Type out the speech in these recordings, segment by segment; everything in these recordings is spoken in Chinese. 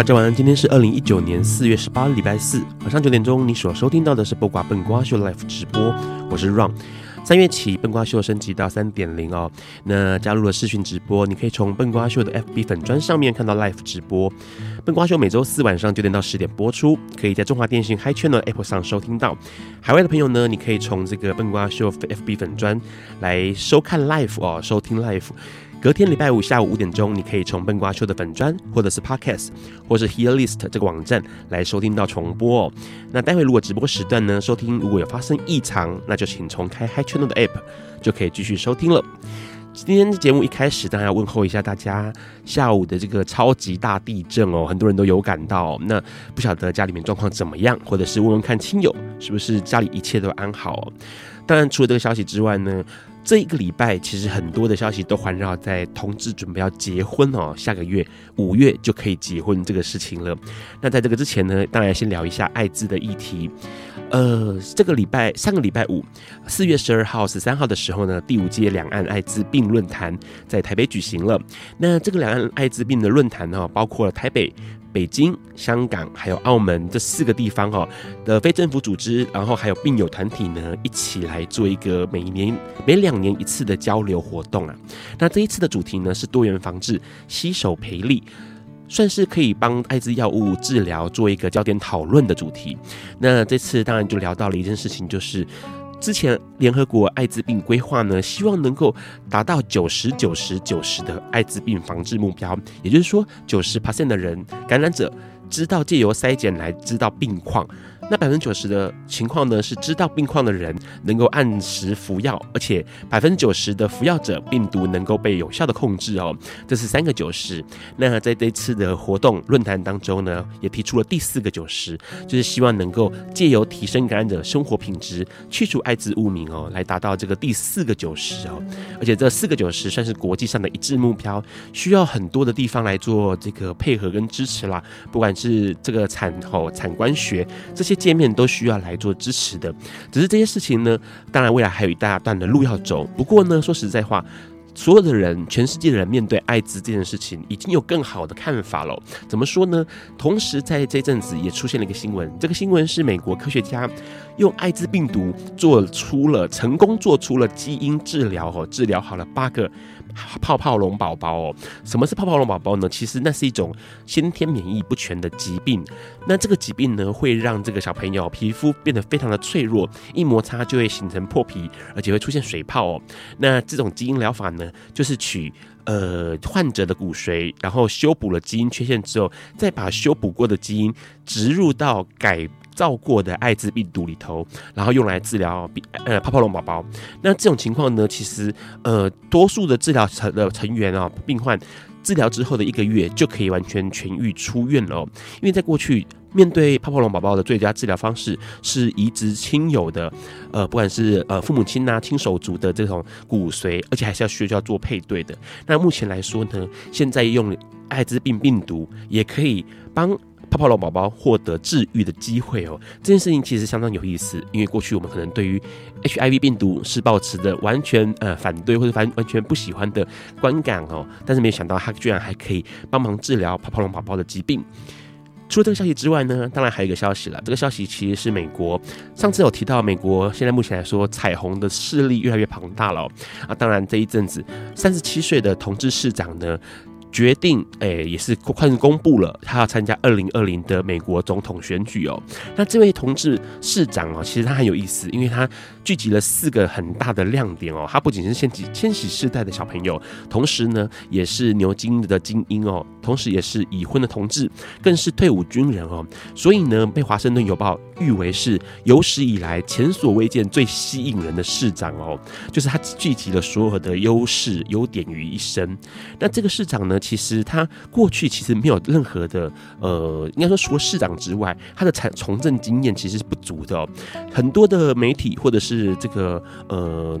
大家晚安。今天是二零一九年四月十八日，礼拜四晚上九点钟。你所收听到的是不瓜笨瓜秀 Live 直播，我是 Ron。三月起，笨瓜秀升级到三点零哦。那加入了视讯直播，你可以从笨瓜秀的 FB 粉砖上面看到 Live 直播。笨瓜秀每周四晚上九点到十点播出，可以在中华电信 Hi Channel App 上收听到。海外的朋友呢，你可以从这个笨瓜秀 FB 粉砖来收看 Live 哦，收听 Live。隔天礼拜五下午五点钟，你可以从笨瓜秀的粉砖，或者是 Podcast，或是 Hear List 这个网站来收听到重播哦。那待会如果直播时段呢，收听如果有发生异常，那就请重开 Hi Channel 的 App，就可以继续收听了。今天节目一开始，当然要问候一下大家，下午的这个超级大地震哦，很多人都有感到。那不晓得家里面状况怎么样，或者是问问看亲友是不是家里一切都安好哦。当然，除了这个消息之外呢。这一个礼拜，其实很多的消息都环绕在同志准备要结婚哦，下个月五月就可以结婚这个事情了。那在这个之前呢，当然先聊一下艾滋的议题。呃，这个礼拜上个礼拜五，四月十二号、十三号的时候呢，第五届两岸艾滋病论坛在台北举行了。那这个两岸艾滋病的论坛呢，包括了台北。北京、香港还有澳门这四个地方哈的非政府组织，然后还有病友团体呢，一起来做一个每年每两年一次的交流活动啊。那这一次的主题呢是多元防治，携手培力，算是可以帮艾滋药物治疗做一个焦点讨论的主题。那这次当然就聊到了一件事情，就是。之前联合国艾滋病规划呢，希望能够达到九十九十九十的艾滋病防治目标，也就是说，九十 percent 的人感染者知道借由筛检来知道病况。那百分之九十的情况呢，是知道病况的人能够按时服药，而且百分之九十的服药者病毒能够被有效的控制哦。这是三个九十。那在这次的活动论坛当中呢，也提出了第四个九十，就是希望能够借由提升感染者生活品质，去除艾滋污名哦，来达到这个第四个九十哦。而且这四个九十算是国际上的一致目标，需要很多的地方来做这个配合跟支持啦。不管是这个产后产官学这些。界面都需要来做支持的，只是这些事情呢，当然未来还有一大段的路要走。不过呢，说实在话，所有的人，全世界的人面对艾滋这件事情，已经有更好的看法了。怎么说呢？同时在这阵子也出现了一个新闻，这个新闻是美国科学家用艾滋病毒做出了成功做出了基因治疗哦，治疗好了八个。泡泡龙宝宝哦，什么是泡泡龙宝宝呢？其实那是一种先天免疫不全的疾病。那这个疾病呢，会让这个小朋友皮肤变得非常的脆弱，一摩擦就会形成破皮，而且会出现水泡哦。那这种基因疗法呢，就是取呃患者的骨髓，然后修补了基因缺陷之后，再把修补过的基因植入到改。造过的艾滋病毒里头，然后用来治疗呃泡泡龙宝宝。那这种情况呢，其实呃多数的治疗成的成员啊，病患治疗之后的一个月就可以完全痊愈出院了。因为在过去面对泡泡龙宝宝的最佳治疗方式是移植亲友的，呃不管是呃父母亲呐、亲手足的这种骨髓，而且还是要需要做配对的。那目前来说呢，现在用艾滋病病毒也可以帮。泡泡龙宝宝获得治愈的机会哦，这件事情其实相当有意思，因为过去我们可能对于 HIV 病毒是抱持的完全呃反对或者完完全不喜欢的观感哦，但是没想到它居然还可以帮忙治疗泡泡龙宝宝的疾病。除了这个消息之外呢，当然还有一个消息了，这个消息其实是美国上次有提到，美国现在目前来说彩虹的势力越来越庞大了啊，当然这一阵子三十七岁的同志市长呢。决定，诶、也是快公公布了，他要参加二零二零的美国总统选举哦。那这位同志市长哦，其实他很有意思，因为他聚集了四个很大的亮点哦。他不仅是千禧千禧世代的小朋友，同时呢，也是牛津的精英哦，同时也是已婚的同志，更是退伍军人哦。所以呢，被华盛顿邮报誉为是有史以来前所未见最吸引人的市长哦。就是他聚集了所有的优势优点于一身。那这个市长呢，其实他过去其实没有任何的呃，应该说除了市长之外，他的从从政经验其实是不足的哦。很多的媒体或者是这个呃，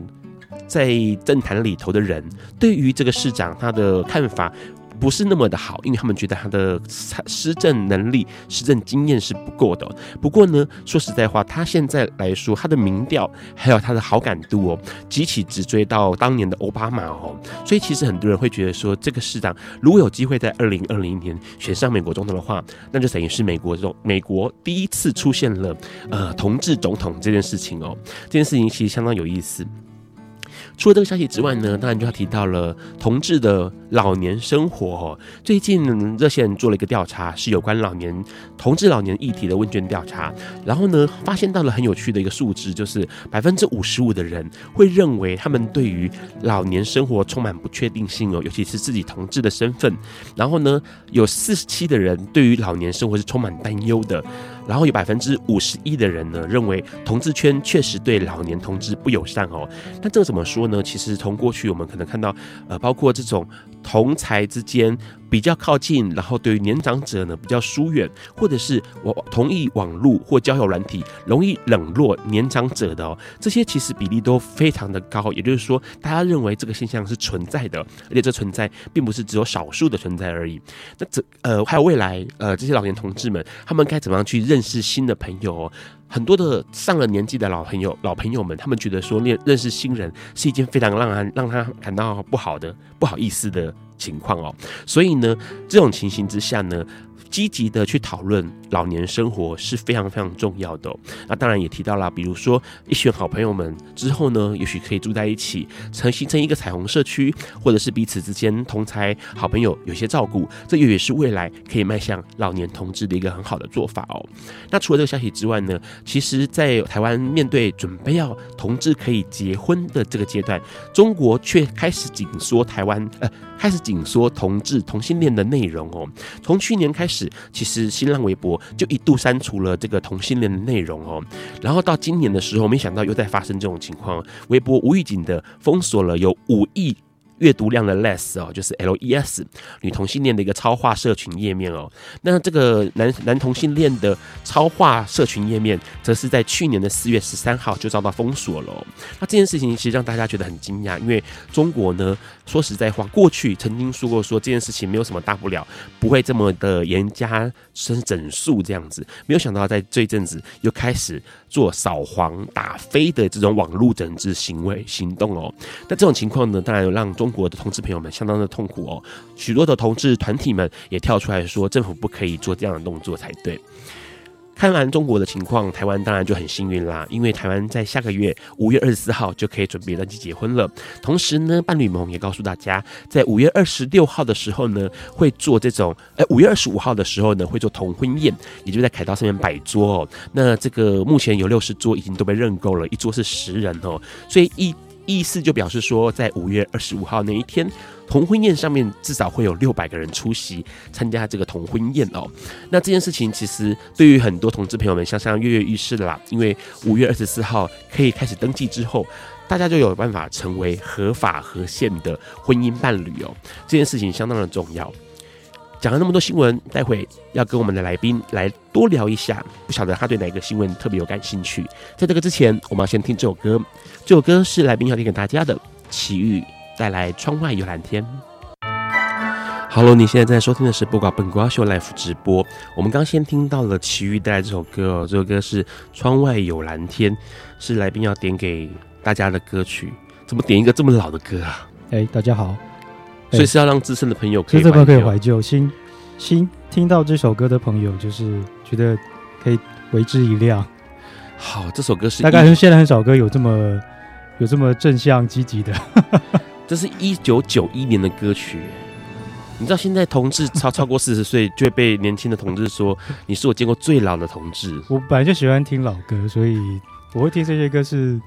在政坛里头的人，对于这个市长他的看法，不是那么的好，因为他们觉得他的施政能力、施政经验是不够的。不过呢，说实在话，他现在来说，他的民调还有他的好感度哦，急起直追到当年的奥巴马哦。所以其实很多人会觉得说，这个市长如果有机会在二零二零年选上美国总统的话，那就等于是美国中美国第一次出现了呃同志总统这件事情哦。这件事情其实相当有意思。除了这个消息之外呢，当然就要提到了同志的老年生活。最近热线做了一个调查，是有关老年同志老年议题的问卷调查。然后呢，发现到了很有趣的一个数字，就是百分之五十五的人会认为他们对于老年生活充满不确定性哦，尤其是自己同志的身份。然后呢，有四十七的人对于老年生活是充满担忧的。然后有百分之五十一的人呢，认为同志圈确实对老年同志不友善哦。那这个怎么说呢？其实从过去我们可能看到，呃，包括这种同才之间。比较靠近，然后对于年长者呢比较疏远，或者是我同意网络或交友软体容易冷落年长者的哦，这些其实比例都非常的高。也就是说，大家认为这个现象是存在的，而且这存在并不是只有少数的存在而已。那这呃还有未来呃这些老年同志们，他们该怎么样去认识新的朋友哦？很多的上了年纪的老朋友老朋友们，他们觉得说认认识新人是一件非常让他让他感到不好的不好意思的情况哦，所以呢，这种情形之下呢，积极的去讨论老年生活是非常非常重要的。那当然也提到了，比如说一群好朋友们之后呢，也许可以住在一起，成形成一个彩虹社区，或者是彼此之间同才好朋友有些照顾，这又也是未来可以迈向老年同志的一个很好的做法哦。那除了这个消息之外呢，其实，在台湾面对准备要同志可以结婚的这个阶段，中国却开始紧缩台湾呃。开始紧缩同志同性恋的内容哦。从去年开始，其实新浪微博就一度删除了这个同性恋的内容哦。然后到今年的时候，没想到又在发生这种情况，微博无预警的封锁了有五亿。阅读量的 less 哦，就是 L E S 女同性恋的一个超话社群页面哦。那这个男男同性恋的超话社群页面，则是在去年的四月十三号就遭到封锁了。那这件事情其实让大家觉得很惊讶，因为中国呢，说实在话，过去曾经说过说这件事情没有什么大不了，不会这么的严加整整肃这样子。没有想到在这一阵子又开始做扫黄打非的这种网络整治行为行动哦。那这种情况呢，当然有让中国的同志朋友们相当的痛苦哦，许多的同志团体们也跳出来说，政府不可以做这样的动作才对。看完中国的情况，台湾当然就很幸运啦，因为台湾在下个月五月二十四号就可以准备登记结婚了。同时呢，伴侣盟也告诉大家，在五月二十六号的时候呢，会做这种，哎，五月二十五号的时候呢，会做同婚宴，也就在凯道上面摆桌哦。那这个目前有六十桌已经都被认购了，一桌是十人哦，所以一。意思就表示说，在五月二十五号那一天，同婚宴上面至少会有六百个人出席参加这个同婚宴哦。那这件事情其实对于很多同志朋友们，相当跃跃欲试的啦。因为五月二十四号可以开始登记之后，大家就有办法成为合法合宪的婚姻伴侣哦。这件事情相当的重要。讲了那么多新闻，待会要跟我们的来宾来多聊一下。不晓得他对哪个新闻特别有感兴趣。在这个之前，我们要先听这首歌。这首歌是来宾要点给大家的，奇遇带来《窗外有蓝天》。Hello，你现在在收听的是《不瓜本瓜秀》Live 直播。我们刚先听到了奇遇带来这首歌哦，这首歌是《窗外有蓝天》，是来宾要点给大家的歌曲。怎么点一个这么老的歌啊？哎，大家好。所以是要让资深的朋友可以这可以怀旧，新新听到这首歌的朋友，就是觉得可以为之一亮。好，这首歌是大概是现在很少歌有这么有这么正向积极的。这是一九九一年的歌曲。你知道现在同志超超过四十岁就会被年轻的同志说你是我见过最老的同志。我本来就喜欢听老歌，所以我会听这些歌是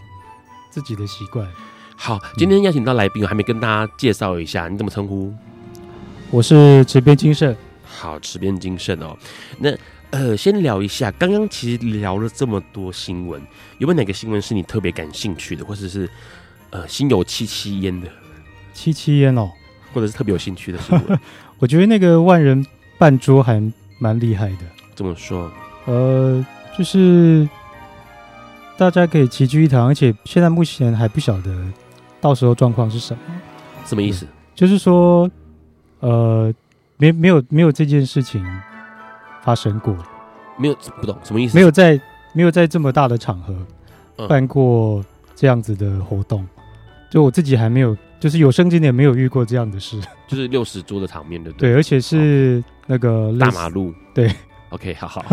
自己的习惯。好，今天邀请到来宾，我还没跟大家介绍一下，你怎么称呼？我是池边金盛。好，池边金盛哦。那呃，先聊一下，刚刚其实聊了这么多新闻，有没有哪个新闻是你特别感兴趣的，或者是呃心有戚戚焉的？戚戚焉哦，或者是特别有兴趣的新闻？我觉得那个万人办桌还蛮厉害的。怎么说？呃，就是大家可以齐聚一堂，而且现在目前还不晓得到时候状况是什么。什么意思？就是说，呃，没没有没有这件事情发生过，没有不懂什么意思？没有在没有在这么大的场合办过这样子的活动，嗯、就我自己还没有，就是有生之年没有遇过这样的事，就是六十桌的场面的，对，而且是那个大马路，对。OK，好好，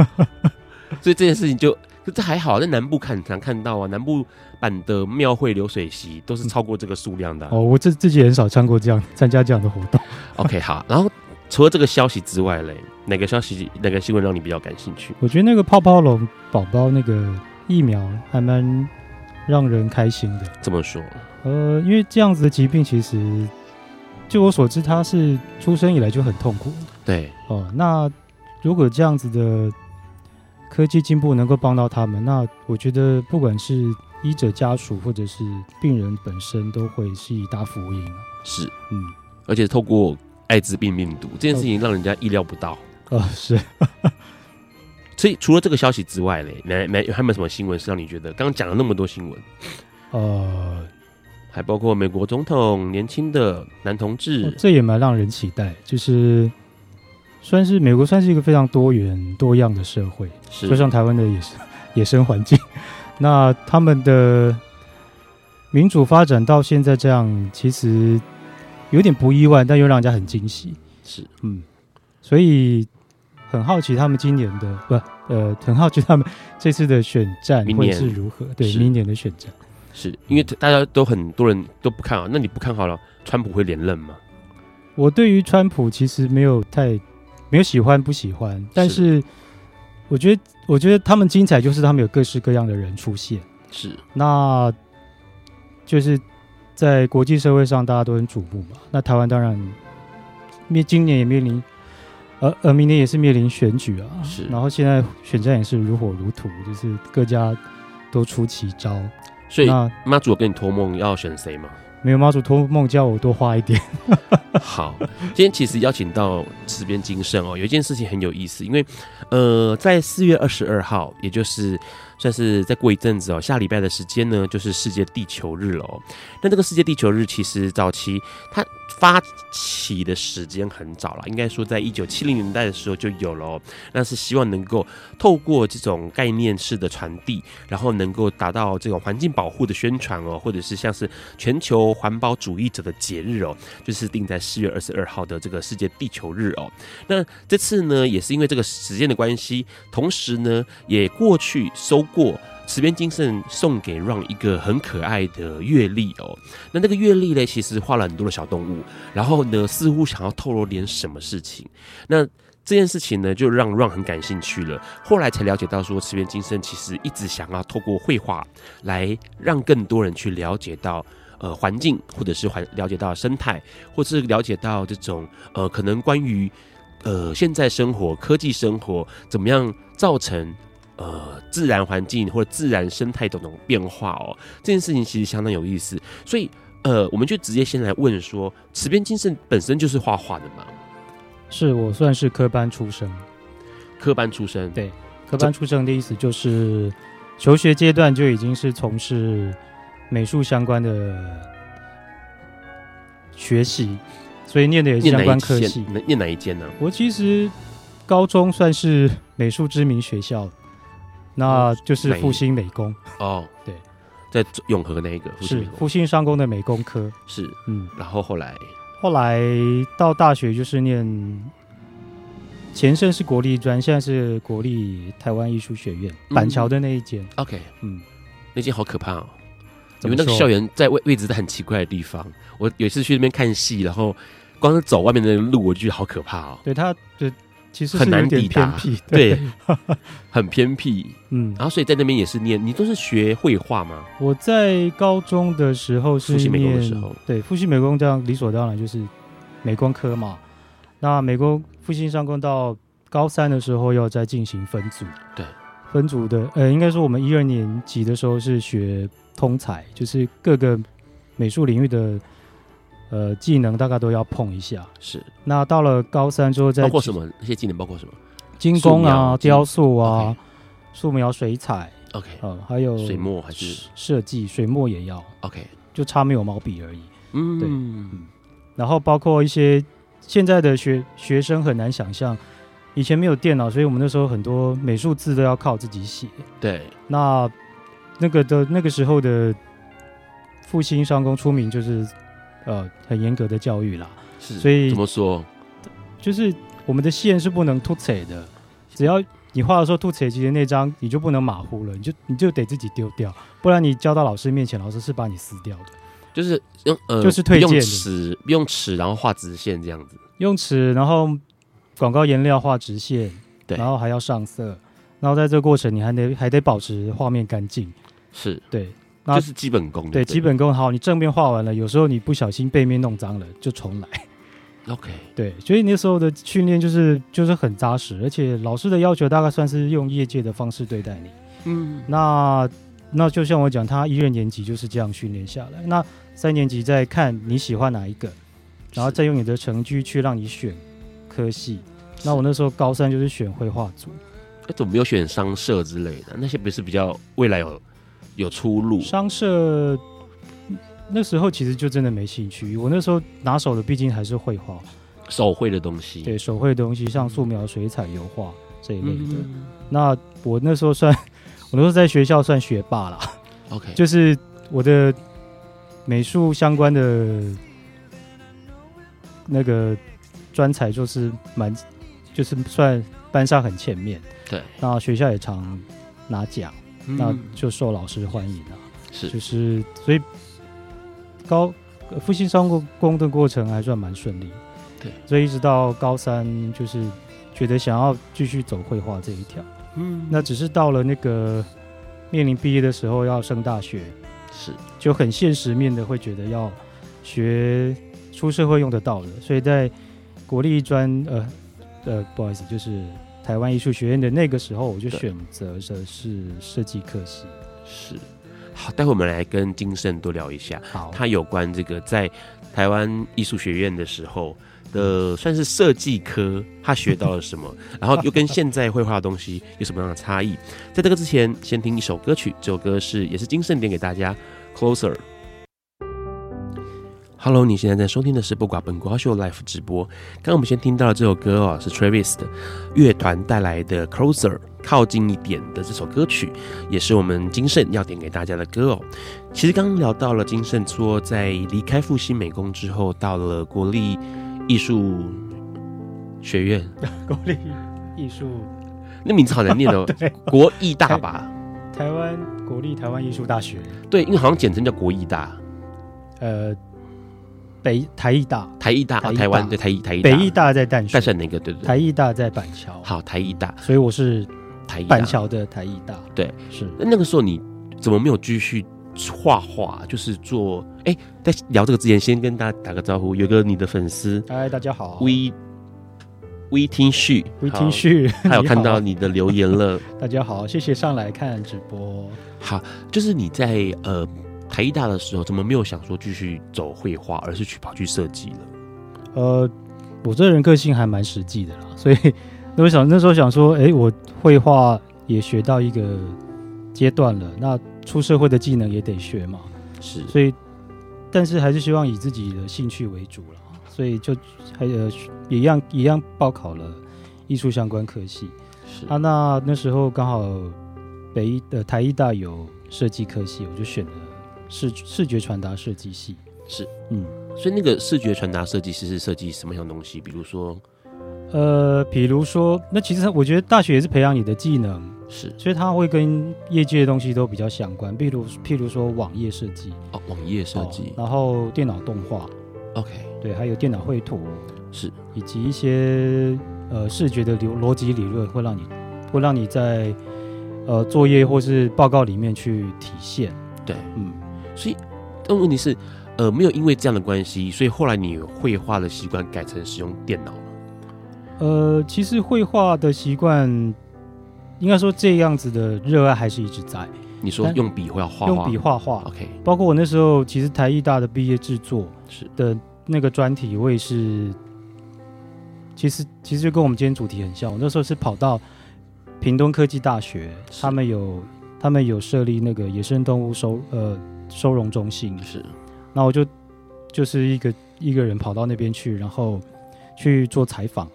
所以这件事情就这还好，在南部看常看到啊，南部版的庙会流水席都是超过这个数量的、啊。哦，我自自己很少参过这样参加这样的活动。OK，好，然后除了这个消息之外嘞，哪个消息、哪个新闻让你比较感兴趣？我觉得那个泡泡龙宝宝那个疫苗还蛮让人开心的。怎么说？呃，因为这样子的疾病，其实据我所知，他是出生以来就很痛苦。对，哦，那。如果这样子的科技进步能够帮到他们，那我觉得不管是医者家属或者是病人本身，都会是一大福音。是，嗯，而且透过艾滋病病毒这件事情，让人家意料不到。啊，哦，是。所以除了这个消息之外嘞，没没还有没有什么新闻是让你觉得刚刚讲了那么多新闻？呃，还包括美国总统年轻的男同志，哦，这也蛮让人期待，就是。算是美国，算是一个非常多元多样的社会，是就像台湾的野生 野生环境。那他们的民主发展到现在这样，其实有点不意外，但又让人家很惊喜。是，嗯，所以很好奇他们今年的不呃，很好奇他们这次的选战会是如何？对，明年的选战，是因为大家都很多人都不看好，那你不看好了，川普会连任吗？我对于川普其实没有太。没有喜欢不喜欢，但是我觉得，我觉得他们精彩就是他们有各式各样的人出现，是，那就是在国际社会上大家都很瞩目嘛。那台湾当然面今年也面临，呃呃，明年也是面临选举啊，是。然后现在选战也是如火如荼，就是各家都出奇招。所以那妈祖有跟你托梦要选谁吗？没有，妈祖托梦叫我多花一点。好，今天其实邀请到池边金圣哦，有一件事情很有意思，因为呃，在四月二十二号，也就是。算是再过一阵子哦，下礼拜的时间呢，就是世界地球日了哦。那这个世界地球日其实早期它发起的时间很早了，应该说在一九七零年代的时候就有了哦。那是希望能够透过这种概念式的传递，然后能够达到这种环境保护的宣传哦，或者是像是全球环保主义者的节日哦，就是定在四月二十二号的这个世界地球日哦。那这次呢，也是因为这个时间的关系，同时呢，也过去收。过池边金圣送给 Ron 一个很可爱的月历哦，那那个月历呢，其实画了很多的小动物，然后呢，似乎想要透露点什么事情。那这件事情呢，就让 Ron 很感兴趣了。后来才了解到说，池边金圣其实一直想要透过绘画来让更多人去了解到呃环境，或者是环了解到生态，或是了解到这种呃可能关于呃现在生活、科技生活怎么样造成。呃，自然环境或者自然生态的这种变化哦，这件事情其实相当有意思。所以，呃，我们就直接先来问说，池边精神本身就是画画的吗？是我算是科班出身。科班出身，对，科班出身的意思就是求学阶段就已经是从事美术相关的学习，所以念的也是相关科系。念哪，念哪一间呢？我其实高中算是美术知名学校。那就是复兴美工哦，对，在永和那一个是复兴商工的美工科是嗯，然后后来后来到大学就是念前身是国立专，现在是国立台湾艺术学院板桥的那一间。OK，嗯，那间好可怕哦，因为那个校园在位位置在很奇怪的地方。我有一次去那边看戏，然后光是走外面的路，我就觉得好可怕哦。对，它就其实很难抵达，对，很偏僻。嗯，然后所以在那边也是念，你都是学绘画吗？我在高中的时候是念复习美工的时候，对，复习美工这样理所当然就是美工科嘛。那美工复兴商工到高三的时候要再进行分组，对，分组的呃，应该说我们一二年级的时候是学通才，就是各个美术领域的。呃，技能大概都要碰一下。是。那到了高三之后，再包括什么？那些技能包括什么？精工啊，雕塑啊，素描、水彩。OK。呃，还有水墨还是设计？水墨也要。OK。就差没有毛笔而已。嗯。对。嗯。然后包括一些现在的学学生很难想象，以前没有电脑，所以我们那时候很多美术字都要靠自己写。对。那那个的那个时候的复兴商工出名就是。呃，很严格的教育啦，是，所以怎么说？就是我们的线是不能凸扯的，只要你画的时候凸扯，其实那张你就不能马虎了，你就你就得自己丢掉，不然你交到老师面前，老师是把你撕掉的。就是用呃，就是推荐用尺，用尺，然后画直线这样子，用尺，然后广告颜料画直线，对，然后还要上色，然后在这个过程你还得还得保持画面干净，是对。就是基本功，对，基本功好。你正面画完了，有时候你不小心背面弄脏了，就重来。OK，对，所以那时候的训练就是就是很扎实，而且老师的要求大概算是用业界的方式对待你。嗯，那那就像我讲，他一二年级就是这样训练下来，那三年级再看你喜欢哪一个，然后再用你的成绩去让你选科系。那我那时候高三就是选绘画组，哎，怎么没有选商社之类的？那些不是比较未来有？有出路。商社那时候其实就真的没兴趣。我那时候拿手的毕竟还是绘画，手绘的东西。对，手绘的东西，像素描、水彩、油画这一类的。嗯、那我那时候算，我那时候在学校算学霸啦。OK，就是我的美术相关的那个专才，就是蛮，就是算班上很前面。对，那学校也常拿奖。那就受老师欢迎了，是，就是所以高复兴商工的过程还算蛮顺利，对，所以一直到高三就是觉得想要继续走绘画这一条，嗯，那只是到了那个面临毕业的时候要升大学，是，就很现实面的会觉得要学出社会用得到的，所以在国立专呃呃不好意思就是。台湾艺术学院的那个时候，我就选择的是设计课系。是，好，待会我们来跟金盛多聊一下，好，他有关这个在台湾艺术学院的时候的算是设计科，他学到了什么，然后又跟现在绘画的东西有什么样的差异？在这个之前，先听一首歌曲，这首歌是也是金盛点给大家，Closer。Hello，你现在在收听的是不寡本瓜秀 Live 直播。刚刚我们先听到的这首歌哦，是 Travis 的乐团带来的 Closer，靠近一点的这首歌曲，也是我们金盛要点给大家的歌哦。其实刚刚聊到了金盛说，在离开复兴美工之后，到了国立艺术学院，国立艺术，那名字好难念哦，对国艺大吧？台湾国立台湾艺术大学，对，因为好像简称叫国艺大，呃。北台艺大，台艺大，台湾对台艺台艺，北艺大在淡水，淡水哪个？对对，台艺大在板桥。好，台艺大，所以我是台板桥的台艺大。对，是。那那个时候你怎么没有继续画画？就是做哎，在聊这个之前，先跟大家打个招呼。有个你的粉丝，嗨，大家好，We We 听旭，We 听旭，他有看到你的留言了。大家好，谢谢上来看直播。好，就是你在呃。台艺大的时候，怎么没有想说继续走绘画，而是去跑去设计了？呃，我这人个性还蛮实际的啦，所以那我想那时候想说，哎、欸，我绘画也学到一个阶段了，那出社会的技能也得学嘛。是，所以但是还是希望以自己的兴趣为主了，所以就还呃也一样一样报考了艺术相关科系。是啊，那那时候刚好北艺的台艺大有设计科系，我就选了。视视觉传达设计系。是，嗯，所以那个视觉传达设计师是设计什么样的东西？比如说，呃，比如说，那其实我觉得大学也是培养你的技能，是，所以它会跟业界的东西都比较相关。譬如，譬如说网页设计。哦，网页设计，然后电脑动画，OK，对，还有电脑绘图，是，以及一些呃视觉的逻逻辑理论，会让你会让你在呃作业或是报告里面去体现。对，嗯，所以但问题是，呃，没有因为这样的关系，所以后来你绘画的习惯改成使用电脑吗？呃，其实绘画的习惯，应该说这样子的热爱还是一直在。你说用笔画画，用笔画画，OK。包括我那时候，其实台艺大的毕业制作是的那个专题，我也是，其实其实就跟我们今天主题很像。我那时候是跑到屏东科技大学，他们有他们有设立那个野生动物收呃收容中心，是。那我就就是一个一个人跑到那边去，然后去做采访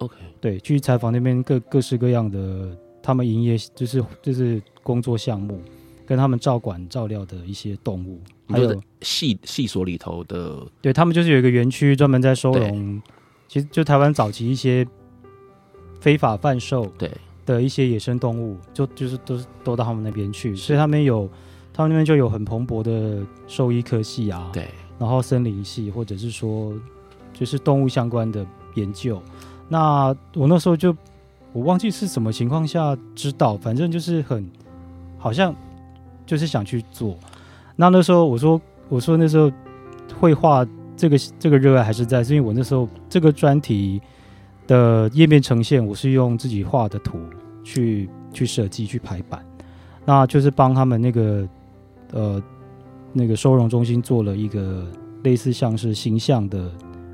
，OK。对，去采访那边各各式各样的他们营业就是就是。工作项目跟他们照管照料的一些动物，还有系系所里头的，对他们就是有一个园区专门在收容，其实就台湾早期一些非法贩售对的一些野生动物，就就是都是都到他们那边去，所以他们有他们那边就有很蓬勃的兽医科系啊，对，然后森林系或者是说就是动物相关的研究。那我那时候就我忘记是什么情况下知道，反正就是很。好像就是想去做，那那时候我说我说那时候绘画这个这个热爱还是在，是因为我那时候这个专题的页面呈现，我是用自己画的图去去设计去排版，那就是帮他们那个呃那个收容中心做了一个类似像是形象的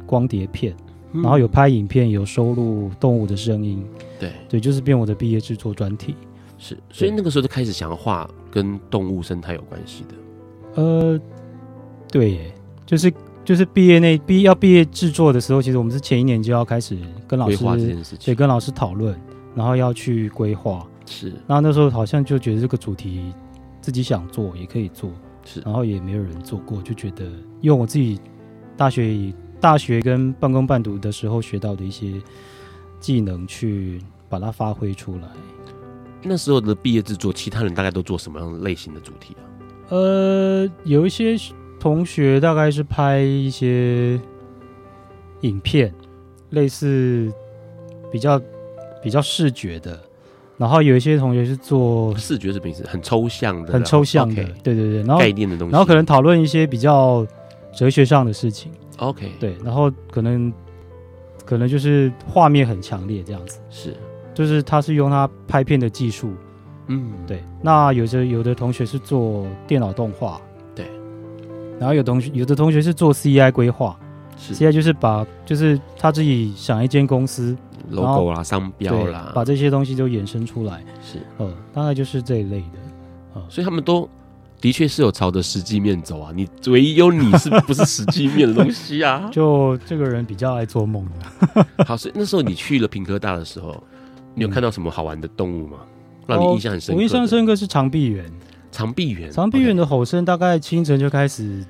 光碟片，然后有拍影片，有收录动物的声音，对。对，就是变我的毕业制作专题。是，所以那个时候就开始想要画跟动物生态有关系的。呃，对耶，就是就是毕业那毕要毕业制作的时候，其实我们是前一年就要开始跟老师规划这件事情，对，跟老师讨论，然后要去规划。是，然后那时候好像就觉得这个主题自己想做也可以做，是，然后也没有人做过，就觉得用我自己大学大学跟半工半读的时候学到的一些技能去把它发挥出来。那时候的毕业制作，其他人大概都做什么样类型的主题啊？呃，有一些同学大概是拍一些影片，类似比较比较视觉的，然后有一些同学是做视觉是平时很抽象的，很抽象的对对对，然后概念的东西，然后可能讨论一些比较哲学上的事情。OK，对，然后可能可能就是画面很强烈这样子，是。就是他是用他拍片的技术，嗯，对。那有的有的同学是做电脑动画，对。然后有同学有的同学是做 CI 规划，CI 就是把就是他自己想一间公司 logo 啦、商标啦，把这些东西都衍生出来，是，呃，大概就是这一类的，呃，所以他们都的确是有朝着实际面走啊。你唯一有你是不是实际面的东西啊？就这个人比较爱做梦的。好，所以那时候你去了平科大的时候。你有看到什么好玩的动物吗？让你印象很深刻。我印象深刻是长臂猿。长臂猿，长臂猿的吼声大概清晨就开始，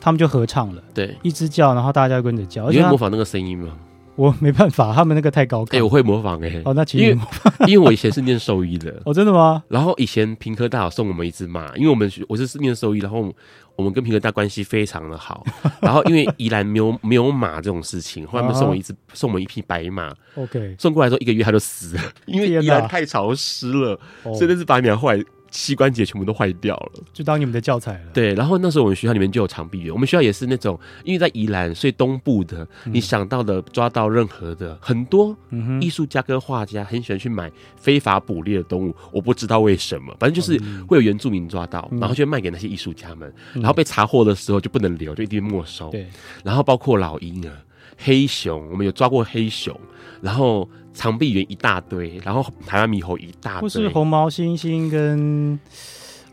他们就合唱了。对，一直叫，然后大家跟着叫。你会模仿那个声音吗？我没办法，他们那个太高。哎，我会模仿哎。哦，那其实因为 因为我以前是念兽医的。哦，真的吗？然后以前平科大有送我们一只马，因为我们我是念兽医，然后我们跟平科大关系非常的好。然后因为宜兰没有没有马这种事情，后来他们送我一只送我们一匹白马。OK，送过来之后一个月它就死了，因为宜兰太潮湿了，所以那只白马后来。膝关节全部都坏掉了，就当你们的教材了。对，然后那时候我们学校里面就有长臂猿，我们学校也是那种，因为在宜兰，所以东部的，嗯、你想到的抓到任何的很多艺术家跟画家很喜欢去买非法捕猎的动物，我不知道为什么，反正就是会有原住民抓到，嗯、然后就卖给那些艺术家们，嗯、然后被查获的时候就不能留，就一定没收。对，然后包括老鹰啊、黑熊，我们有抓过黑熊，然后。长臂猿一大堆，然后台湾猕猴一大堆，或是红毛猩猩跟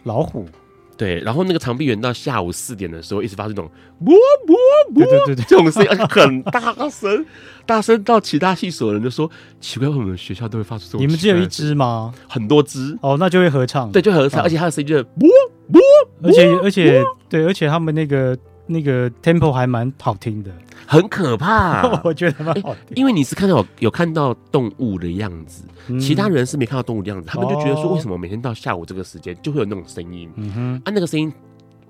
老虎，对，然后那个长臂猿到下午四点的时候，一直发出这种啵啵啵，对对对，这种声音很大声，大声到其他系所的人就说奇怪，为什么学校都会发出这种？你们只有一只吗？很多只哦，那就会合唱，对，就合唱，而且它的声音就是啵啵，而且而且对，而且他们那个。那个 tempo 还蛮好听的，很可怕，我觉得蛮好听。因为你是看到有，有看到动物的样子，嗯、其他人是没看到动物的样子，他们就觉得说，为什么每天到下午这个时间就会有那种声音？嗯哼，啊，那个声音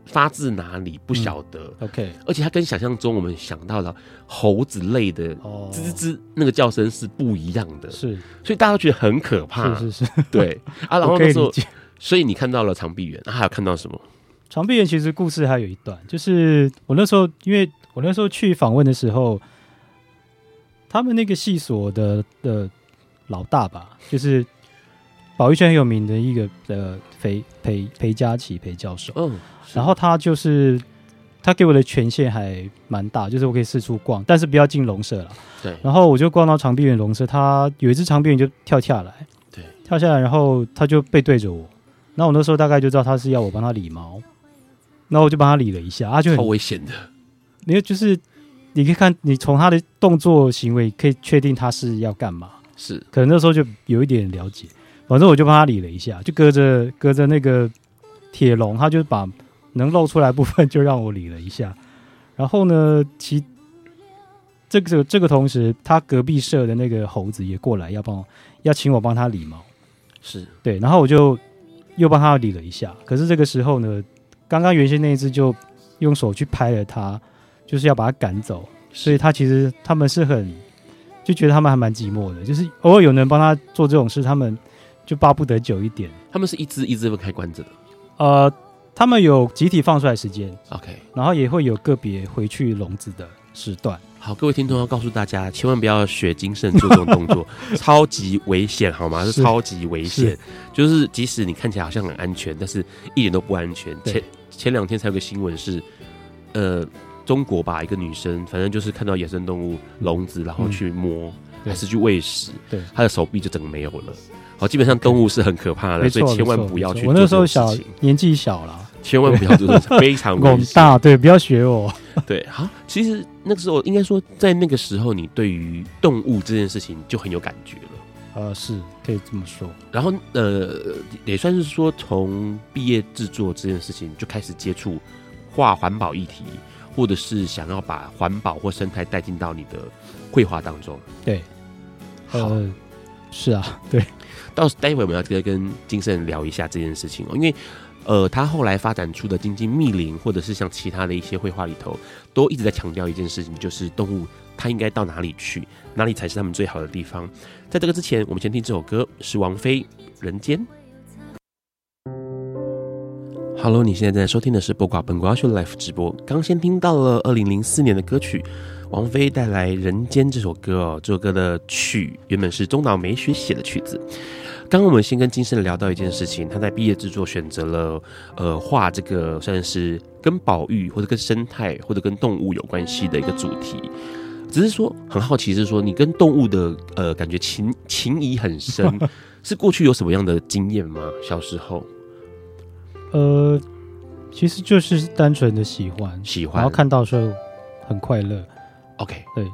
发自哪里不晓得。嗯、OK，而且它跟想象中我们想到的猴子类的吱吱吱那个叫声是不一样的，是，所以大家都觉得很可怕。是是是，对。啊，然后那时候，所以你看到了长臂猿，啊，还有看到什么？长臂猿其实故事还有一段，就是我那时候，因为我那时候去访问的时候，他们那个系所的的老大吧，就是保育圈很有名的一个呃，裴裴裴佳琪裴教授。嗯，然后他就是他给我的权限还蛮大，就是我可以四处逛，但是不要进笼舍了。对。然后我就逛到长臂猿笼舍，他有一只长臂猿就跳下来，对，跳下来，然后他就背对着我，那我那时候大概就知道他是要我帮他理毛。然后我就帮他理了一下，啊，就很危险的。因为，就是你可以看，你从他的动作行为可以确定他是要干嘛。是，可能那时候就有一点了解。反正我就帮他理了一下，就隔着隔着那个铁笼，他就把能露出来部分就让我理了一下。然后呢，其这个这个同时，他隔壁舍的那个猴子也过来要帮我，要请我帮他理毛。是对，然后我就又帮他理了一下。可是这个时候呢，刚刚原先那一只就用手去拍了它，就是要把它赶走，所以它其实他们是很就觉得他们还蛮寂寞的，就是偶尔有人帮他做这种事，他们就巴不得久一点。他们是一只一只开关着的，呃，他们有集体放出来时间，OK，然后也会有个别回去笼子的时段。好，各位听众要告诉大家，千万不要学金圣做这种动作，超级危险，好吗？是超级危险，就是即使你看起来好像很安全，但是一点都不安全。前前两天才有个新闻是，呃，中国吧，一个女生，反正就是看到野生动物笼子，然后去摸，嗯、还是去喂食，对，她的手臂就整个没有了。好，基本上动物是很可怕的，所以千万不要去。我那时候小，年纪小了。千万不要做这种非常 猛大，对，不要学我。对，好，其实那个时候应该说，在那个时候，你对于动物这件事情就很有感觉了。呃，是可以这么说。然后，呃，也算是说，从毕业制作这件事情就开始接触画环保议题，或者是想要把环保或生态带进到你的绘画当中。对，呃，是啊，对。到待会我们要再跟金圣聊一下这件事情哦，因为。呃，他后来发展出的精进密林，或者是像其他的一些绘画里头，都一直在强调一件事情，就是动物它应该到哪里去，哪里才是他们最好的地方。在这个之前，我们先听这首歌，是王菲《人间》。Hello，你现在在收听的是播挂本瓜秀 life 直播。刚先听到了二零零四年的歌曲，王菲带来《人间》这首歌哦，这首歌的曲原本是中岛美雪写的曲子。刚刚我们先跟金生聊到一件事情，他在毕业制作选择了呃画这个算是跟保育或者跟生态或者跟动物有关系的一个主题，只是说很好奇是说你跟动物的呃感觉情情谊很深，是过去有什么样的经验吗？小时候？呃，其实就是单纯的喜欢，喜欢，然后看到的时候很快乐。OK，对，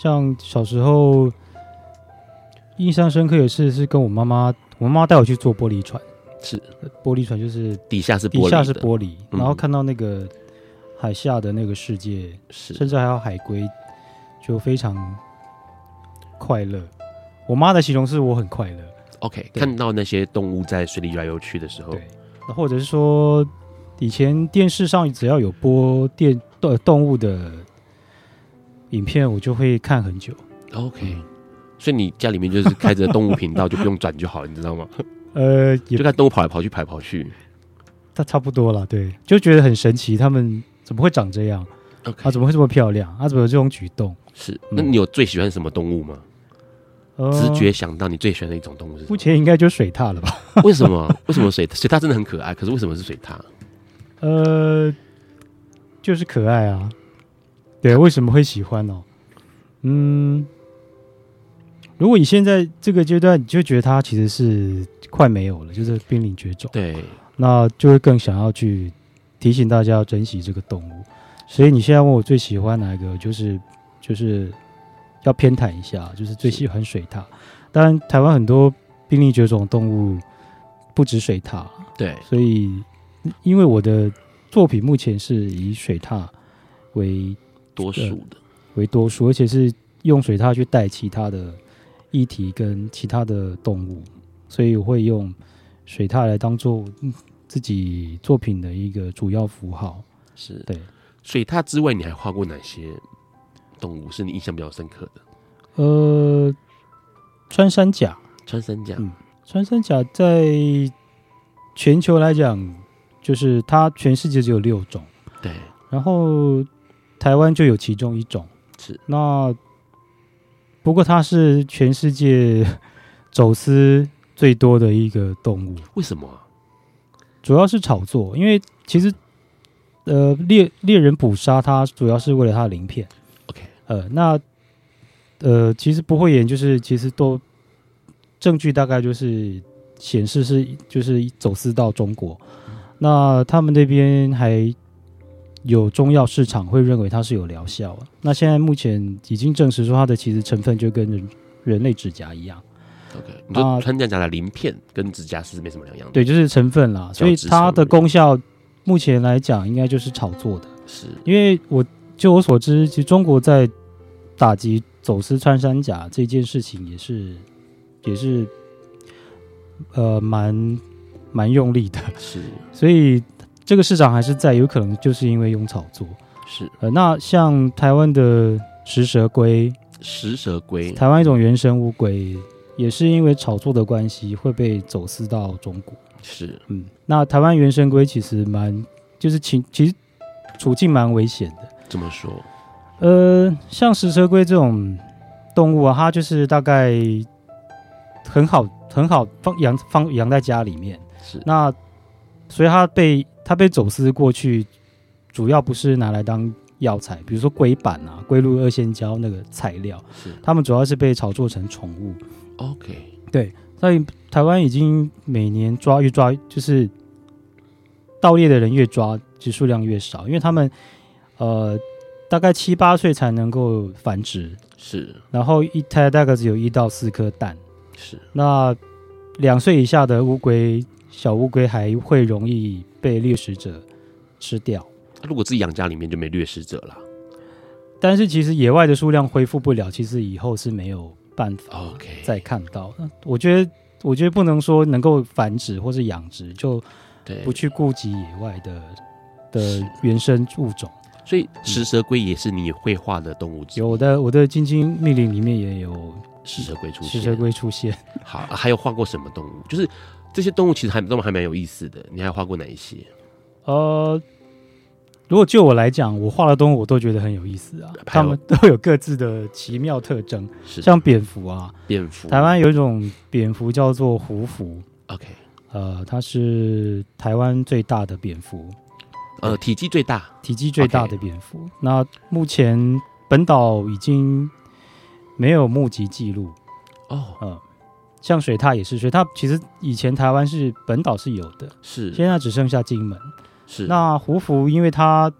像小时候。印象深刻也是是跟我妈妈，我妈妈带我去坐玻璃船，是玻璃船，就是底下是玻璃底下是玻璃，然后看到那个海下的那个世界，是甚至还有海龟，就非常快乐。我妈的形容是我很快乐。OK，看到那些动物在水里游来游去的时候，对，或者是说以前电视上只要有播电动动物的影片，我就会看很久。OK。嗯所以你家里面就是开着动物频道，就不用转就好了，你知道吗？呃，就看动物跑来跑去，跑来跑去，它差不多了。对，就觉得很神奇，它们怎么会长这样？啊、怎么会这么漂亮？它、啊、怎么有这种举动？是，那你有最喜欢什么动物吗？呃、直觉想到你最喜欢的一种动物是什么？目前应该就水獭了吧？为什么？为什么水水獭真的很可爱？可是为什么是水獭？呃，就是可爱啊。对，为什么会喜欢呢？嗯。如果你现在这个阶段，你就觉得它其实是快没有了，就是濒临绝种，对，那就会更想要去提醒大家要珍惜这个动物。所以你现在问我最喜欢哪一个，就是就是要偏袒一下，就是最喜欢水獭。当然，台湾很多濒临绝种动物不止水獭，对，所以因为我的作品目前是以水獭为多数的，为多数，而且是用水獭去带其他的。议题跟其他的动物，所以我会用水獭来当做自己作品的一个主要符号。是对。水獭之外，你还画过哪些动物是你印象比较深刻的？呃，穿山甲。穿山甲，嗯，穿山甲在全球来讲，就是它全世界只有六种。对。然后台湾就有其中一种。是。那不过它是全世界 走私最多的一个动物。为什么啊？主要是炒作，因为其实。呃，猎猎人捕杀它，主要是为了它的鳞片。OK，呃，那呃，其实不会演，就是其实都证据大概就是显示是就是走私到中国。嗯、那他们那边还有中药市场会认为它是有疗效啊。那现在目前已经证实说它的其实成分就跟人人类指甲一样。OK，你说穿山甲的鳞片跟指甲是没什么两样的。对，就是成分啦，所以它的功效。目前来讲，应该就是炒作的，是因为我就我所知，其实中国在打击走私穿山甲这件事情也是也是呃蛮蛮用力的，是，所以这个市场还是在，有可能就是因为用炒作，是呃，那像台湾的食蛇龟，食蛇龟，台湾一种原生乌龟，也是因为炒作的关系会被走私到中国。是，嗯，那台湾原生龟其实蛮，就是其其实处境蛮危险的。怎么说？呃，像食蛇龟这种动物啊，它就是大概很好很好放养放养在家里面。是，那所以它被它被走私过去，主要不是拿来当药材，比如说龟板啊、龟鹿二仙胶那个材料，是，它们主要是被炒作成宠物。OK，对。在台湾已经每年抓越抓，就是盗猎的人越抓，就数量越少，因为他们呃大概七八岁才能够繁殖，是，然后一胎大概只有一到四颗蛋，是。那两岁以下的乌龟，小乌龟还会容易被掠食者吃掉。如果自己养家里面就没掠食者了，但是其实野外的数量恢复不了，其实以后是没有。办法再看到。我觉得，我觉得不能说能够繁殖或是养殖，就不去顾及野外的的原生物种。所以，食蛇龟也是你会画的动物。有的，我的晶晶密林里面也有食蛇龟出现。食蛇龟出现。好，还有画过什么动物？就是这些动物其实还都还蛮有意思的。你还画过哪一些？呃。如果就我来讲，我画的动物我都觉得很有意思啊，它们都有各自的奇妙特征，像蝙蝠啊，蝙蝠，台湾有一种蝙蝠叫做胡蝠，OK，呃，它是台湾最大的蝙蝠，呃，体积最大，体积最大的蝙蝠。那目前本岛已经没有目击记录。哦，呃，像水獭也是，水獭其实以前台湾是本岛是有的，是，现在只剩下金门。是那胡蝠，因为它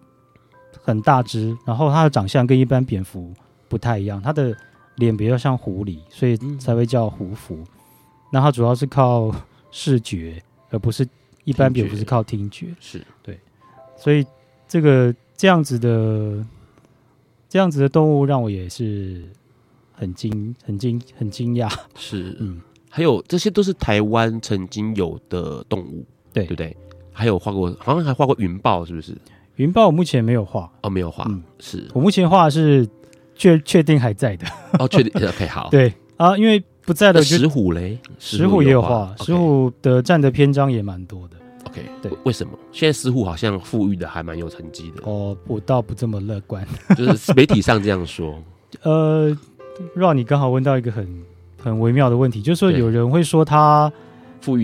很大只，然后它的长相跟一般蝙蝠不太一样，它的脸比较像狐狸，所以才会叫胡蝠。嗯、那它主要是靠视觉，而不是一般蝙蝠是靠听觉。是对，所以这个这样子的这样子的动物让我也是很惊、很惊、很惊讶。是，嗯，还有这些都是台湾曾经有的动物，对，对不对？还有画过，好像还画过云豹，是不是？云豹我目前没有画哦，没有画。嗯，是我目前画的是确确定还在的哦，确定 OK 好。对啊，因为不在的石虎嘞，石虎也有画，石虎的占的篇章也蛮多的。OK，对，为什么现在石虎好像富裕的还蛮有成绩的？哦，我倒不这么乐观，就是媒体上这样说。呃，让你刚好问到一个很很微妙的问题，就是说有人会说他。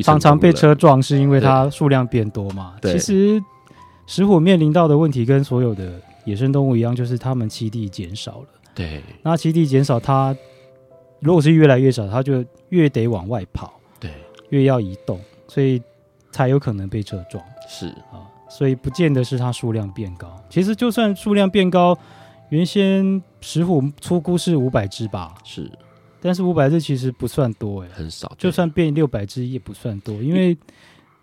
常常被车撞，是因为它数量变多嘛？其实石虎面临到的问题跟所有的野生动物一样，就是它们栖地减少了。对，那栖地减少，它如果是越来越少，它就越得往外跑。对，越要移动，所以才有可能被车撞。是啊，所以不见得是它数量变高。其实就算数量变高，原先石虎出估是五百只吧？是。但是五百只其实不算多哎，很少。就算变六百只也不算多，因为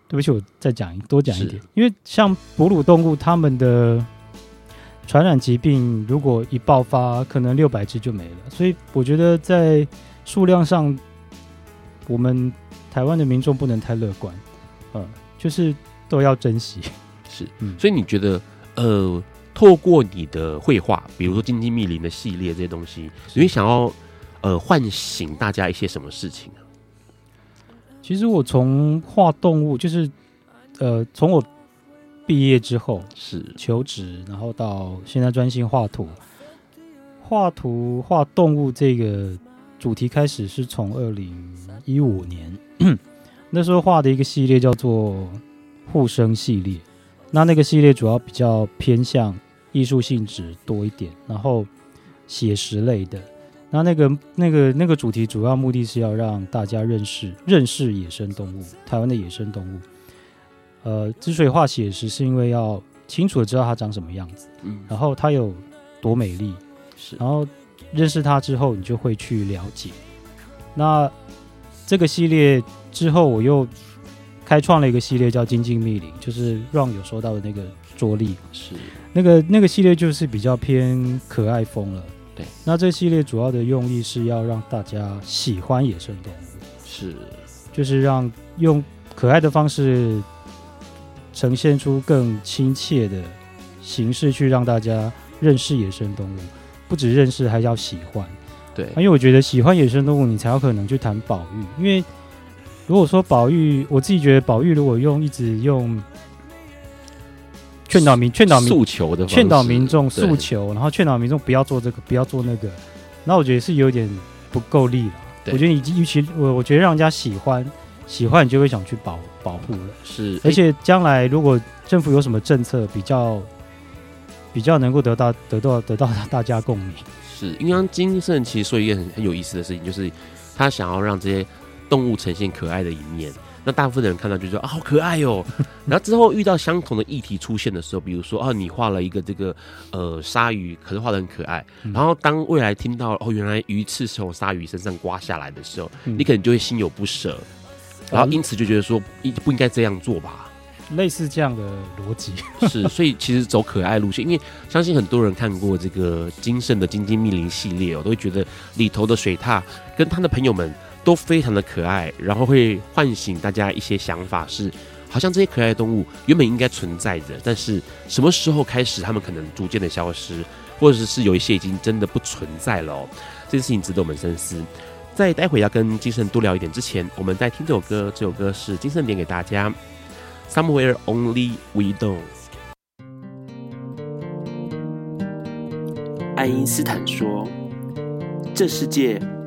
对不起，我再讲多讲一点。因为像哺乳动物，它们的传染疾病如果一爆发，可能六百只就没了。所以我觉得在数量上，我们台湾的民众不能太乐观。嗯，就是都要珍惜。是，嗯所以你觉得，呃，透过你的绘画，比如说《金鸡密林》的系列这些东西，你会想要呃唤醒大家一些什么事情啊？其实我从画动物，就是呃，从我毕业之后是求职，然后到现在专心画图，画图画动物这个主题开始是从二零一五年那时候画的一个系列叫做护生系列。那那个系列主要比较偏向艺术性质多一点，然后写实类的。那那个那个那个主题主要目的是要让大家认识认识野生动物，台湾的野生动物。呃，之所以画写实，是因为要清楚的知道它长什么样子，嗯，然后它有多美丽，是，然后认识它之后，你就会去了解。那这个系列之后，我又。开创了一个系列叫《金鸡密林》，就是 Ron 有说到的那个桌立，是那个那个系列就是比较偏可爱风了。对，那这系列主要的用意是要让大家喜欢野生动物，是，就是让用可爱的方式呈现出更亲切的形式去让大家认识野生动物，不只认识还要喜欢。对，因为我觉得喜欢野生动物，你才有可能去谈保育，因为。如果说保育，我自己觉得保育如果用一直用劝导民劝导民诉求的劝导民众诉求，然后劝导民众不要做这个，不要做那个，那我觉得是有点不够力了。我觉得已经尤其我我觉得让人家喜欢喜欢，你就会想去保保护了。是，而且将来如果政府有什么政策比较比较能够得到得到得到大家共鸣，是因为金圣其实说一个很很有意思的事情，就是他想要让这些。动物呈现可爱的一面，那大部分的人看到就说啊，好可爱哦。然后之后遇到相同的议题出现的时候，比如说啊，你画了一个这个呃鲨鱼，可是画的很可爱。然后当未来听到哦，原来鱼刺是从鲨鱼身上刮下来的时候，你可能就会心有不舍，然后因此就觉得说，应不应该这样做吧？类似这样的逻辑 是，所以其实走可爱路线，因为相信很多人看过这个金圣的金金密林系列哦，都会觉得里头的水獭跟他的朋友们。都非常的可爱，然后会唤醒大家一些想法，是好像这些可爱的动物原本应该存在着，但是什么时候开始，它们可能逐渐的消失，或者是有一些已经真的不存在了哦。这件事情值得我们深思。在待会要跟金圣多聊一点之前，我们在听这首歌，这首歌是金圣点给大家，Somewhere Only We Know。爱因斯坦说：“这世界。”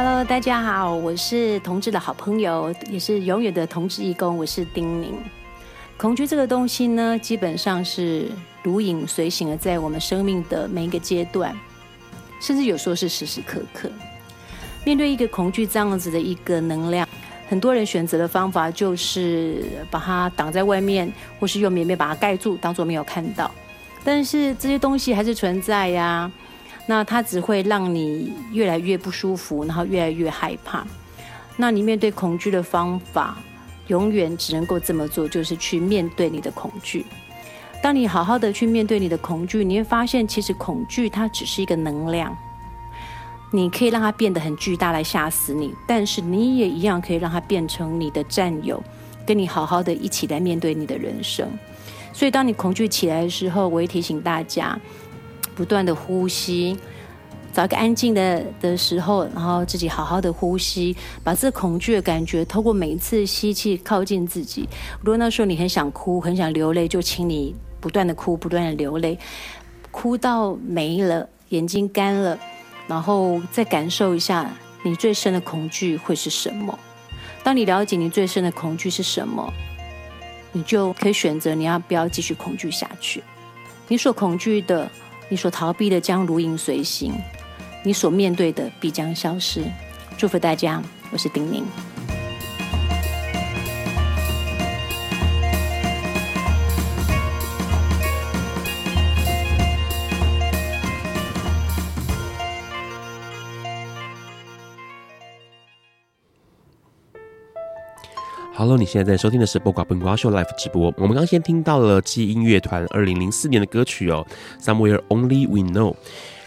Hello，大家好，我是同志的好朋友，也是永远的同志义工，我是丁宁。恐惧这个东西呢，基本上是如影随形的，在我们生命的每一个阶段，甚至有时候是时时刻刻。面对一个恐惧这样子的一个能量，很多人选择的方法就是把它挡在外面，或是用棉被把它盖住，当做没有看到。但是这些东西还是存在呀。那它只会让你越来越不舒服，然后越来越害怕。那你面对恐惧的方法，永远只能够这么做，就是去面对你的恐惧。当你好好的去面对你的恐惧，你会发现，其实恐惧它只是一个能量。你可以让它变得很巨大来吓死你，但是你也一样可以让它变成你的战友，跟你好好的一起来面对你的人生。所以，当你恐惧起来的时候，我会提醒大家。不断的呼吸，找一个安静的的时候，然后自己好好的呼吸，把这恐惧的感觉透过每一次吸气靠近自己。如果那时候你很想哭，很想流泪，就请你不断的哭，不断的流泪，哭到没了，眼睛干了，然后再感受一下你最深的恐惧会是什么。当你了解你最深的恐惧是什么，你就可以选择你要不要继续恐惧下去。你所恐惧的。你所逃避的将如影随形，你所面对的必将消失。祝福大家，我是丁宁。Hello，你现在在收听的是《播瓜笨瓜秀》Live 直播。我们刚先听到了七音乐团二零零四年的歌曲哦，《Somewhere Only We Know》。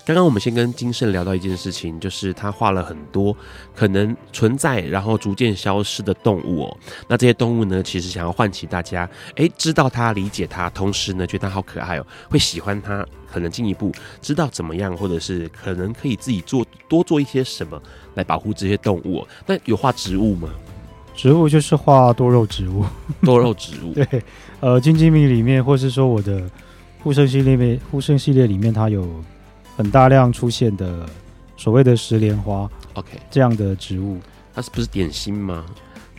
刚刚我们先跟金圣聊到一件事情，就是他画了很多可能存在然后逐渐消失的动物哦。那这些动物呢，其实想要唤起大家，哎，知道它、理解它，同时呢，觉得它好可爱哦，会喜欢它，可能进一步知道怎么样，或者是可能可以自己做多做一些什么来保护这些动物哦。那有画植物吗？植物就是画多肉植物，多肉植物。对，呃，金鸡米里面，或是说我的护生系列里面，护生系列里面，它有很大量出现的所谓的石莲花，OK，这样的植物，它是不是点心吗？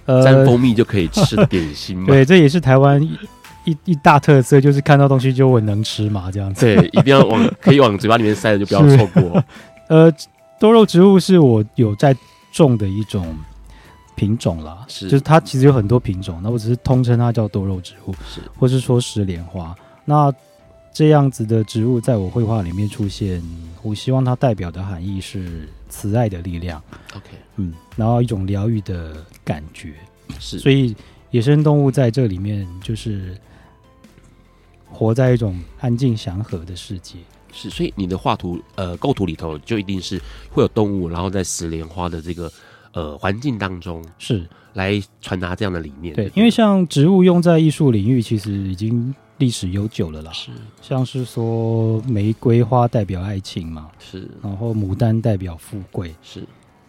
呃，沾蜂蜜就可以吃的点心吗？对，这也是台湾一一一大特色，就是看到东西就问能吃嘛，这样子。对，一定要往 可以往嘴巴里面塞的就不要错过。呃，多肉植物是我有在种的一种。品种啦，是，就是它其实有很多品种，那我只是通称它叫多肉植物，是，或是说石莲花。那这样子的植物在我绘画里面出现，我希望它代表的含义是慈爱的力量。OK，嗯，然后一种疗愈的感觉，是。所以野生动物在这里面就是活在一种安静祥和的世界。是，所以你的画图呃构图里头就一定是会有动物，然后在石莲花的这个。呃，环境当中是来传达这样的理念。对，因为像植物用在艺术领域，其实已经历史悠久了啦。是，像是说玫瑰花代表爱情嘛，是。然后牡丹代表富贵，是。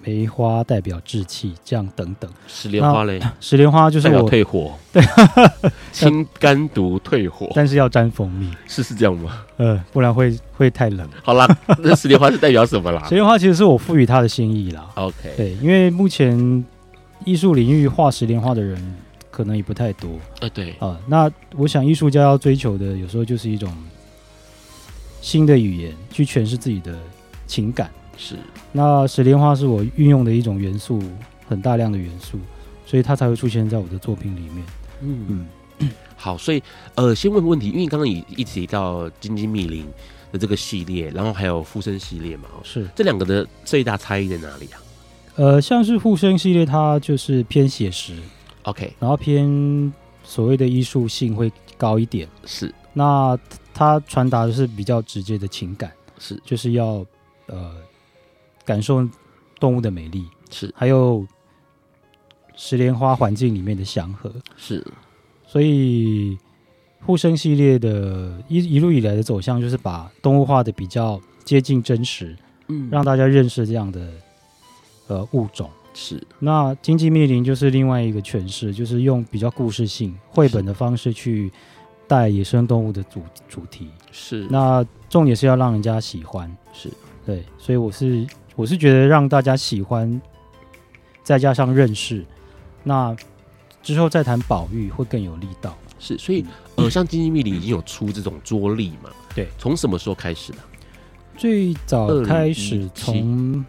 梅花代表志气，这样等等。石莲花嘞？石 莲花就是我退火，对，清肝毒退火，但是要沾蜂蜜，是是这样吗？呃，不然会会太冷。好啦，那石莲花是代表什么啦？石莲花其实是我赋予它的心意啦。OK，对，因为目前艺术领域画石莲花的人可能也不太多。呃，对啊，呃，那我想艺术家要追求的，有时候就是一种新的语言去诠释自己的情感。是，那石莲花是我运用的一种元素，很大量的元素，所以它才会出现在我的作品里面。嗯。嗯，好，所以呃，先问个问题，因为刚刚也一直提到金鸡密林的这个系列，然后还有附身系列嘛，是。这两个的最大差异在哪里啊？呃，像是附身系列，它就是偏写实，OK，然后偏所谓的艺术性会高一点，是。那它传达的是比较直接的情感，是，就是要呃。感受动物的美丽是，还有石莲花环境里面的祥和。是，所以护生系列的一一路以来的走向就是把动物画的比较接近真实，嗯，让大家认识这样的呃物种。是。那经济密林就是另外一个诠释，就是用比较故事性绘本的方式去带野生动物的主主题。是。那重点是要让人家喜欢。是。对，所以我是。我是觉得让大家喜欢，再加上认识，那之后再谈保育会更有力道。是，所以呃，像金鸡密林已经有出这种桌历嘛？对，从什么时候开始的？最早开始从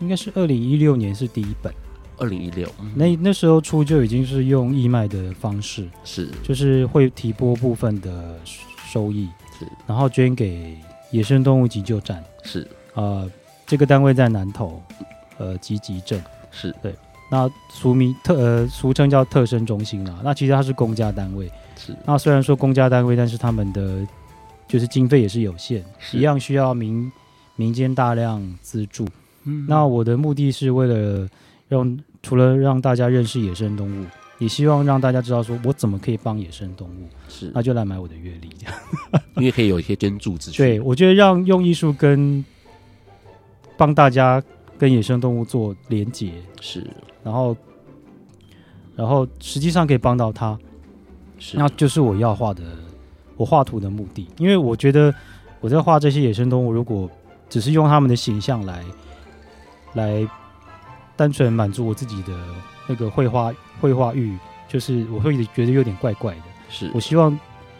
应该是二零一六年是第一本。二零一六，那那时候出就已经是用义卖的方式，是，就是会提拨部分的收益，是，然后捐给野生动物急救站，是。呃，这个单位在南投，呃，集集镇是对。那俗名特呃俗称叫特生中心啊，那其实它是公家单位。是。那虽然说公家单位，但是他们的就是经费也是有限，一样需要民民间大量资助。嗯。那我的目的是为了让除了让大家认识野生动物，也希望让大家知道说我怎么可以帮野生动物。是。那就来买我的阅历这样。因为可以有一些捐助资源。对，我觉得让用艺术跟帮大家跟野生动物做连接，是，然后，然后实际上可以帮到他，是，那就是我要画的，我画图的目的。因为我觉得我在画这些野生动物，如果只是用他们的形象来，来单纯满足我自己的那个绘画绘画欲，就是我会觉得有点怪怪的。是。我希望，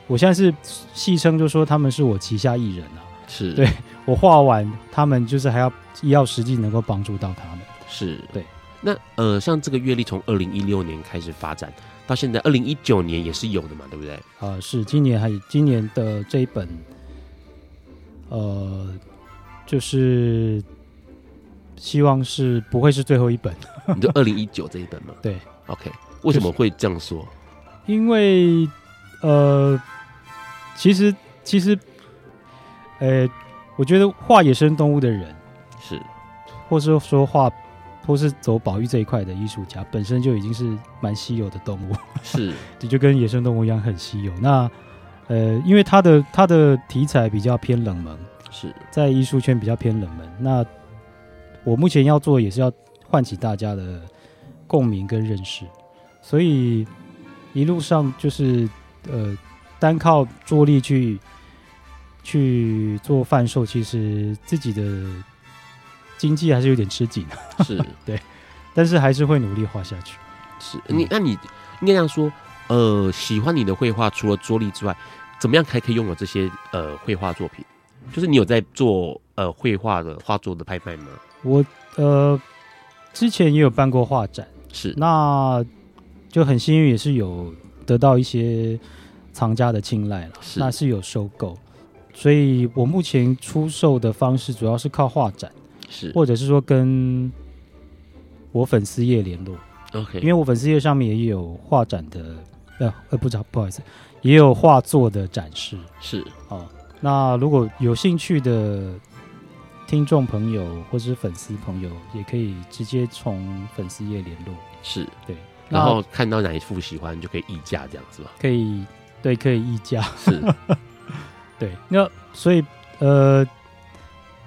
我现在是戏称，就说他们是我旗下艺人啊。是。对，我画完，他们就是还要要实际能够帮助到他们。是对。那呃，像这个阅历从二零一六年开始发展到现在，二零一九年也是有的嘛，对不对？啊、呃，是今年还今年的这一本，呃，就是希望是不会是最后一本。你就 二零一九这一本嘛？对。OK，为什么会这样说？因为呃，其实其实，呃，我觉得画野生动物的人是，或是说画，或是走保育这一块的艺术家，本身就已经是蛮稀有的动物，是，这就跟野生动物一样很稀有。那呃，因为它的它的题材比较偏冷门，是在艺术圈比较偏冷门。那我目前要做也是要唤起大家的共鸣跟认识，所以一路上就是呃，单靠着力去去做贩售，其实自己的经济还是有点吃紧，是 对，但是还是会努力画下去。是你那你应该这样说，呃，喜欢你的绘画，除了桌力之外。怎么样才可以拥有这些呃绘画作品？就是你有在做呃绘画的画作的拍卖吗？我呃之前也有办过画展，是，那就很幸运也是有得到一些藏家的青睐了，是，那是有收购，所以我目前出售的方式主要是靠画展，是，或者是说跟我粉丝页联络，OK，因为我粉丝页上面也有画展的，呃呃不知道不好意思。也有画作的展示，是哦。那如果有兴趣的听众朋友或者是粉丝朋友，也可以直接从粉丝页联络。是对，然后看到哪一幅喜欢就可以议价，这样子吧？可以，对，可以议价。是，对。那所以呃，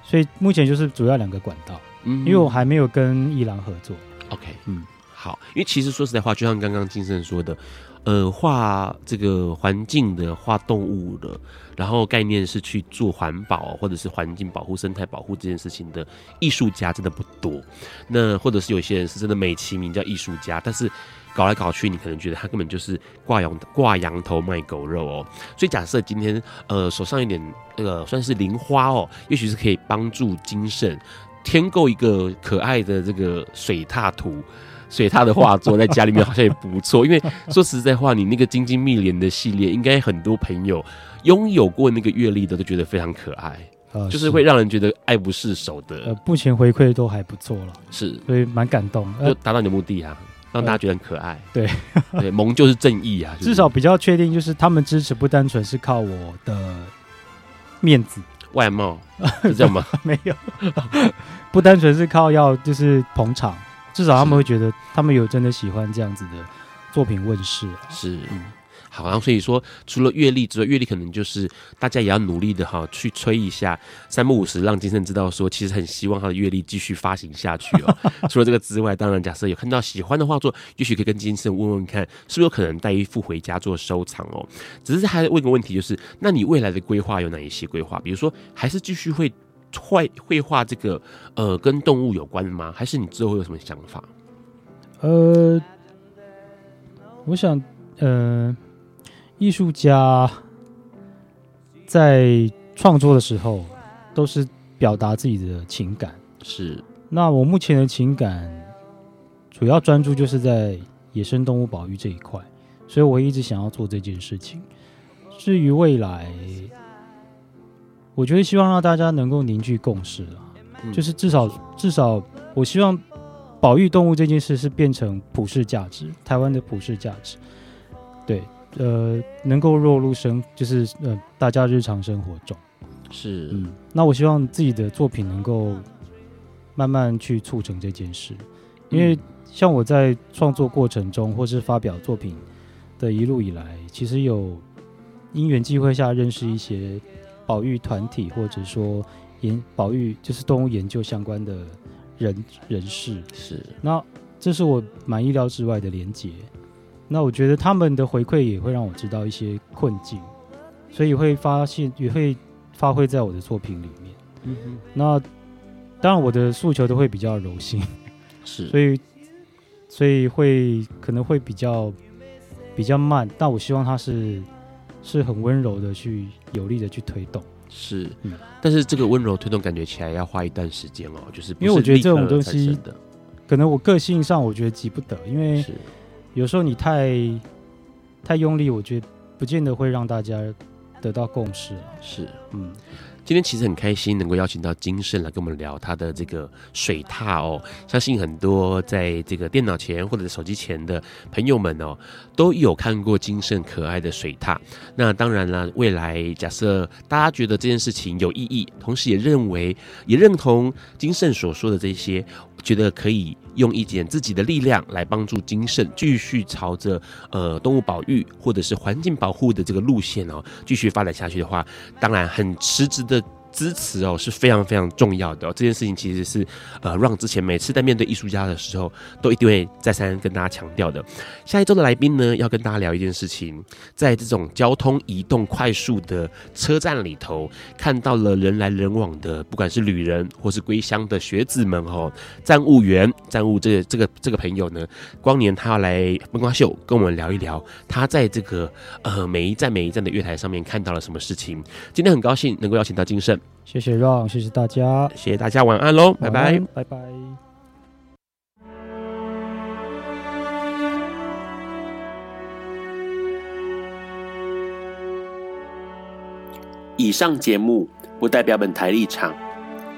所以目前就是主要两个管道，嗯，因为我还没有跟伊朗合作。OK，嗯，好。因为其实说实在话，就像刚刚金生说的。呃，画这个环境的，画动物的，然后概念是去做环保或者是环境保护、生态保护这件事情的艺术家真的不多。那或者是有些人是真的美其名叫艺术家，但是搞来搞去，你可能觉得他根本就是挂羊挂羊头卖狗肉哦。所以假设今天呃手上有点那个、呃、算是零花哦，也许是可以帮助金圣添购一个可爱的这个水獭图。所以他的画作在家里面好像也不错，因为说实在话，你那个金金密莲的系列，应该很多朋友拥有过那个阅历的都觉得非常可爱，呃，就是会让人觉得爱不释手的。呃，目前回馈都还不错了，是，所以蛮感动，就达到你的目的啊，让大家觉得很可爱。呃、对，对，萌就是正义啊，至少比较确定就是他们支持不单纯是靠我的面子、外貌，是这样吗？没有，不单纯是靠要就是捧场。至少他们会觉得，他们有真的喜欢这样子的作品问世，是，嗯，好，然后所以说，除了阅历之外，阅历可能就是大家也要努力的哈，去催一下，三不五十让金圣知道说，其实很希望他的阅历继续发行下去哦。除了这个之外，当然假设有看到喜欢的画作，也许可以跟金圣问问看，是不是有可能带一幅回家做收藏哦。只是还问个问题，就是那你未来的规划有哪一些规划？比如说，还是继续会。绘绘画这个呃，跟动物有关的吗？还是你之后会有什么想法？呃，我想，呃，艺术家在创作的时候都是表达自己的情感。是。那我目前的情感主要专注就是在野生动物保育这一块，所以我一直想要做这件事情。至于未来。我觉得希望让大家能够凝聚共识啊，嗯，就是至少至少，我希望保育动物这件事是变成普世价值，台湾的普世价值，对，呃，能够落入生，就是呃，大家日常生活中，是，嗯，那我希望自己的作品能够慢慢去促成这件事，因为像我在创作过程中或是发表作品的一路以来，其实有因缘际会下认识一些。保育团体，或者说研保育就是动物研究相关的人人士，是。那这是我蛮意料之外的连结。那我觉得他们的回馈也会让我知道一些困境，所以会发现也会发挥在我的作品里面。嗯哼，那当然我的诉求都会比较柔性，是，所以所以会可能会比较比较慢，但我希望它是。是很温柔的去有力的去推动，是，嗯，但是这个温柔推动感觉起来要花一段时间哦，就是，是因为我觉得这种东西，可能我个性上我觉得急不得，因为有时候你太太用力，我觉得不见得会让大家得到共识。是，嗯，今天其实很开心能够邀请到金盛来跟我们聊他的这个水獭哦。相信很多在这个电脑前或者手机前的朋友们哦，都有看过金盛可爱的水獭。那当然了，未来假设大家觉得这件事情有意义，同时也认为也认同金盛所说的这些，觉得可以用一点自己的力量来帮助金圣继续朝着呃动物保育或者是环境保护的这个路线哦，继续发展下去的话，当然很实质的。支持哦是非常非常重要的，这件事情其实是呃让之前每次在面对艺术家的时候都一定会再三跟大家强调的。下一周的来宾呢，要跟大家聊一件事情，在这种交通移动快速的车站里头，看到了人来人往的，不管是旅人或是归乡的学子们哦，站务员、站务这个这个这个朋友呢，光年他要来灯光秀跟我们聊一聊，他在这个呃每一站每一站的月台上面看到了什么事情。今天很高兴能够邀请到金圣。谢谢 Ron，谢谢大家，谢谢大家，晚安喽，拜拜，拜拜。以上节目不代表本台立场，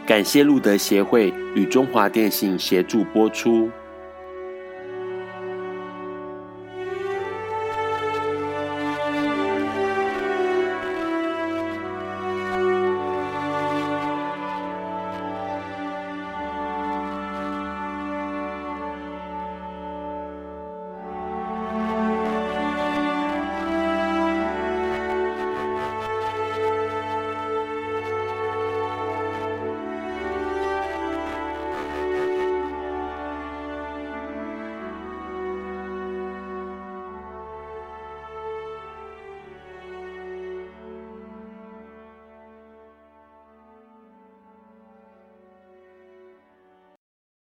感谢路德协会与中华电信协助播出。